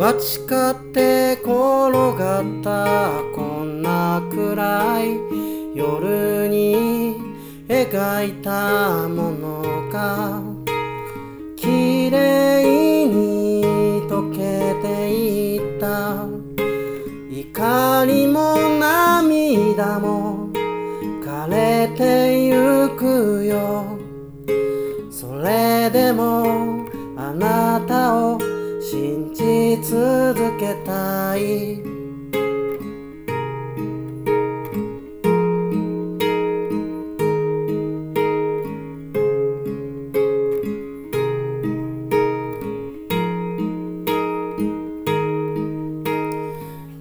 間違って転がったこんな暗い夜に描いたものが綺麗に溶けていった。怒りも涙も枯れてゆくよ。続けたい。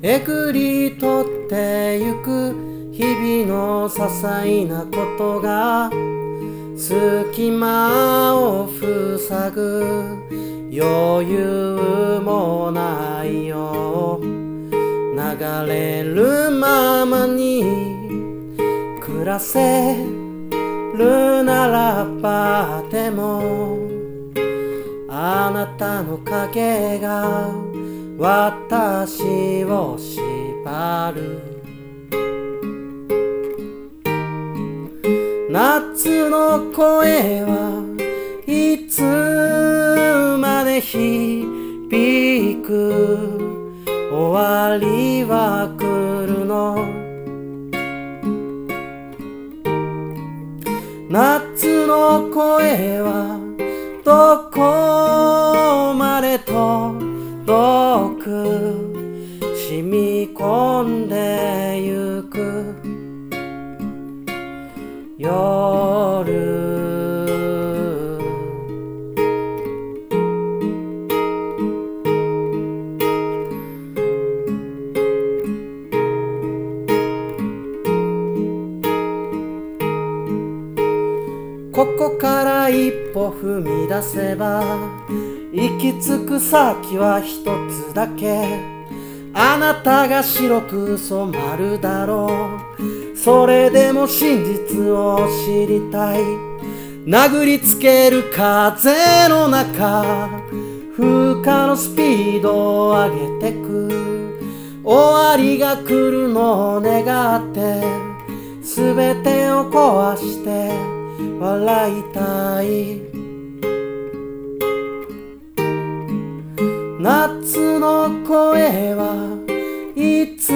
えぐり取ってゆく日々の些細なことが隙間を塞ぐ余裕もないよ。流れるままに暮らせるならばでもあなたの影が私を縛る。夏の声はいつまで響く終わりは来るの？夏の声はどこまで届く？染み込んでここから一歩踏み出せば行き着く先は一つだけ。あなたが白く染まるだろう。それでも真実を知りたい。殴りつける風の中風化のスピードを上げてく。終わりが来るのを願って全てを壊して笑いたい。夏の声はいつ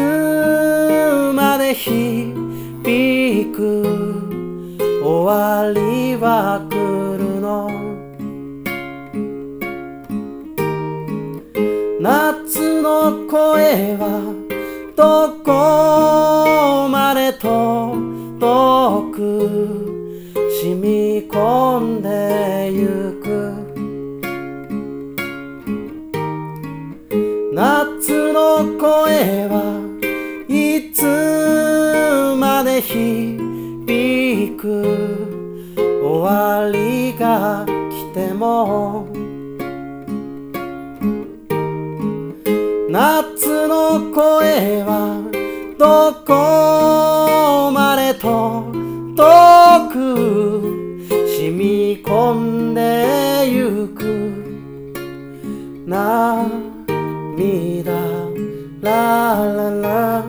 まで響く？終わりは来るの？夏の声はどこはいつまで響く終わりが来ても夏の声はどこまで届く染み込んでゆく涙 la la la.